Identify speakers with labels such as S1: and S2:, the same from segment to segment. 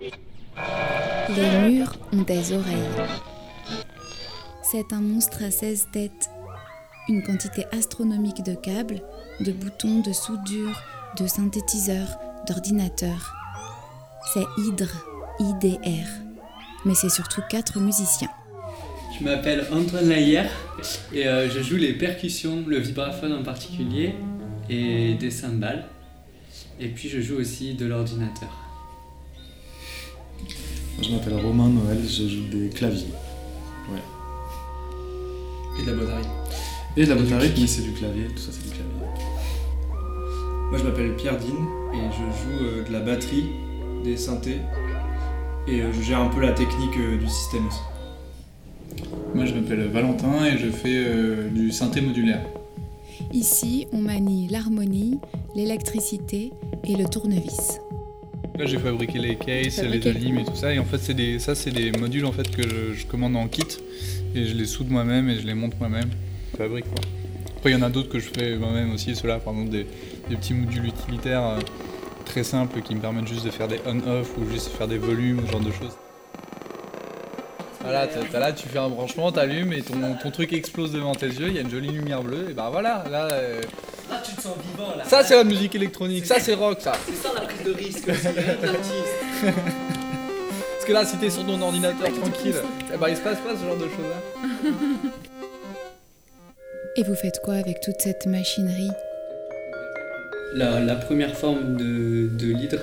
S1: Les murs ont des oreilles. C'est un monstre à 16 têtes. Une quantité astronomique de câbles, de boutons, de soudures, de synthétiseurs, d'ordinateurs. C'est Hydre, IDR. Mais c'est surtout quatre musiciens.
S2: Je m'appelle Antoine Laillère et euh, je joue les percussions, le vibraphone en particulier et des cymbales. Et puis je joue aussi de l'ordinateur.
S3: Je m'appelle Romain Noël, je joue des claviers. Ouais.
S4: Et de la boîte
S3: Et de la boîte à rythme, mais c'est du clavier, tout ça c'est du clavier.
S4: Moi je m'appelle Pierre Dean et je joue euh, de la batterie, des synthés et euh, je gère un peu la technique euh, du système aussi.
S5: Moi je m'appelle Valentin et je fais du synthé modulaire.
S1: Ici, on manie l'harmonie, l'électricité et le tournevis.
S5: Là j'ai fabriqué les cases,
S1: Fabriqué.
S5: les alimes et tout ça et en fait c'est des, ça c'est des modules en fait que je, je commande en kit et je les soude moi-même et je les monte moi-même. Je fabrique quoi. Après il y en a d'autres que je fais moi-même aussi, ceux-là par exemple des, des petits modules utilitaires euh, très simples qui me permettent juste de faire des on-off ou juste faire des volumes, ce genre de choses. Voilà, t'as- t'as là, tu fais un branchement, t'allumes et ton, ton truc explose devant tes yeux, il y a une jolie lumière bleue, et bah voilà, là. euh,
S6: Ah, tu te sens vivant là.
S5: Ça c'est la musique électronique, ça c'est rock ça.
S6: C'est de risque aussi.
S5: Parce que là, si t'es sur ton ordinateur tranquille, eh ben, il se passe pas ce genre de choses. hein.
S1: Et vous faites quoi avec toute cette machinerie?
S2: La, la première forme de, de l'hydre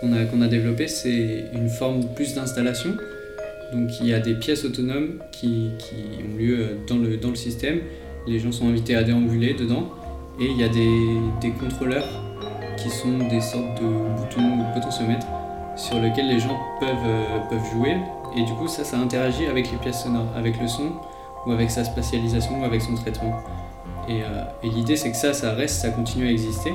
S2: qu'on a, qu'on a développée, c'est une forme plus d'installation. Donc il y a des pièces autonomes qui, qui ont lieu euh, dans le, dans le système. Les gens sont invités à déambuler dedans. Et il y a des, des contrôleurs qui sont des sortes de boutons ou potentiomètres sur lesquels les gens peuvent, euh, peuvent jouer. Et du coup, ça, ça interagit avec les pièces sonores, avec le son, ou avec sa spatialisation, ou avec son traitement. Et, euh, et l'idée, c'est que ça, ça reste, ça continue à exister.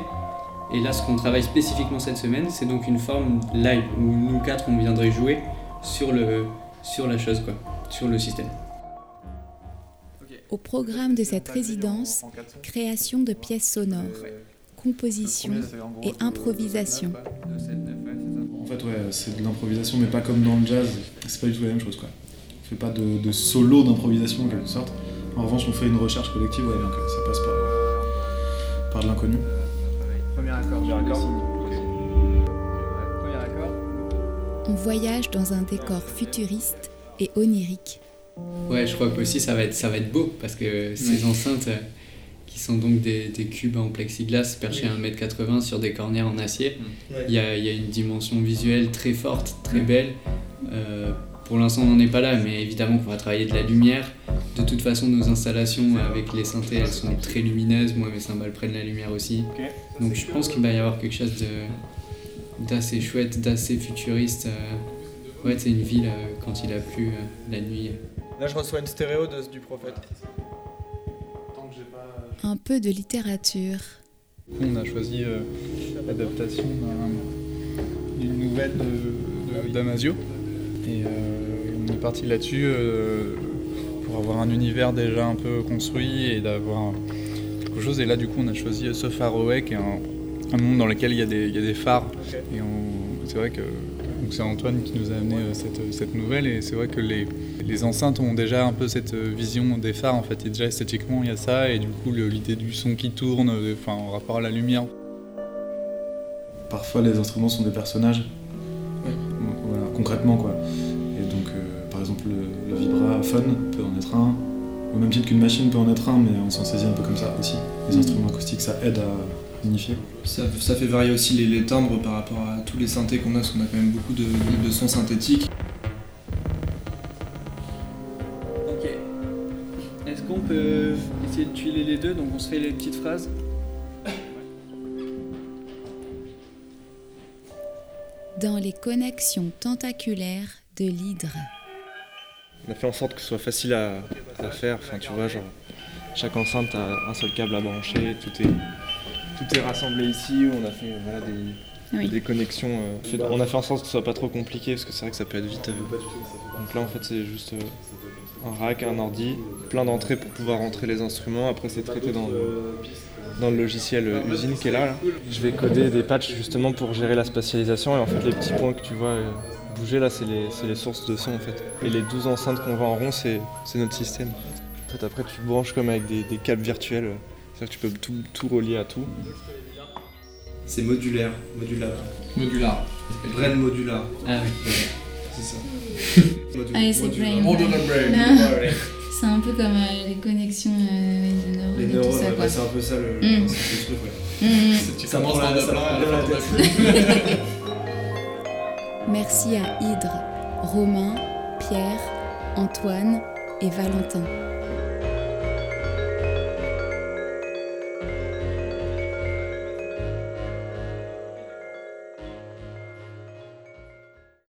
S2: Et là, ce qu'on travaille spécifiquement cette semaine, c'est donc une forme live où nous quatre, on viendrait jouer sur, le, sur la chose, quoi, sur le système.
S1: Au programme de cette résidence, création de pièces sonores, composition et improvisation.
S3: En fait, ouais, c'est de l'improvisation, mais pas comme dans le jazz. C'est pas du tout la même chose, quoi. On fait pas de, de solo d'improvisation en quelque sorte. En revanche, on fait une recherche collective, ouais, donc euh, ça passe par, par de l'inconnu.
S5: Premier accord. Premier accord.
S1: On voyage dans un décor futuriste et onirique.
S2: Ouais, je crois que aussi ça va être, ça va être beau parce que ces enceintes euh, qui sont donc des, des cubes en plexiglas perchés à 1m80 sur des cornières en acier,
S6: Ouais.
S2: il y a, il y a une dimension visuelle très forte, très belle. Euh, pour l'instant, on n'en est pas là, mais évidemment qu'on va travailler de la lumière. De toute façon, nos installations avec les synthés, elles sont très lumineuses. Moi, mes cymbales prennent la lumière aussi. Donc, je pense qu'il va y avoir quelque chose de- d'assez chouette, d'assez futuriste. euh. Ouais, c'est une ville euh, quand il a plu la nuit.
S7: Là, je reçois une stéréo de- du prophète.
S1: Un peu de littérature.
S5: On a choisi euh, l'adaptation d'un- d'une nouvelle d'Amasio. Et euh, on est parti là-dessus euh, pour avoir un univers déjà un peu construit et d'avoir quelque chose. Et là, du coup, on a choisi Faroe, qui est un, monde dans lequel il y a des, il y a des phares. Et c'est vrai que donc c'est Antoine qui nous a amené euh, cette, cette nouvelle. Et c'est vrai que les, les enceintes ont déjà un peu cette euh, vision des phares. En fait, et déjà esthétiquement, il y a ça. Et du coup, l'idée du son qui tourne, euh, enfin, en rapport à la lumière.
S3: Parfois, les instruments sont des personnages. Voilà, concrètement, quoi. Et donc, euh, par exemple, le, le vibraphone peut en être un. Au même titre qu'une machine peut en être un, mais on s'en saisit un peu comme ça aussi. Les instruments acoustiques, ça aide à unifier.
S4: Ça, ça fait varier aussi les, les timbres par rapport à tous les synthés qu'on a, parce qu'on a quand même beaucoup de, de sons synthétiques.
S2: Ok. Est-ce qu'on peut essayer de tuiler les deux? Donc on se fait les petites phrases.
S1: Dans les connexions tentaculaires de l'hydre.
S7: On a fait en sorte que ce soit facile à, à faire. Enfin, tu vois, genre, chaque enceinte a un seul câble à brancher. Tout est, tout est rassemblé ici. On a fait voilà, des,
S1: Oui.
S7: des connexions. euh, fait- on a fait en sorte que ce soit pas trop compliqué parce que c'est vrai que ça peut être vite. euh, donc là, en fait, c'est juste euh, un rack, un ordi, plein d'entrées pour pouvoir rentrer les instruments. Après, c'est traité dans, dans le logiciel usine qui est là, là. Je vais coder des patchs justement pour gérer la spatialisation et en fait les petits points que tu vois bouger là c'est les, c'est les sources de son en fait. Et les 12 enceintes qu'on voit en rond c'est, c'est notre système. En fait après tu branches comme avec des, des câbles virtuels, c'est-à-dire que tu peux tout, tout relier à tout.
S4: C'est modulaire, modulaire.
S8: Modular.
S4: Brain modular,
S2: Ah oui.
S4: c'est ça.
S1: Ah, c'est brain.
S8: Modular brain.
S1: C'est un peu comme euh, les connexions euh, de neurones
S4: Les
S1: et tout
S4: neurones,
S1: ça,
S4: ouais,
S1: quoi.
S4: bah, c'est un peu ça le,
S1: Mm.
S4: truc, ouais.
S8: Tu
S4: Ça
S8: par
S4: la-
S8: de
S4: ça
S1: Merci à Hydre, Romain, Pierre, Antoine et Valentin.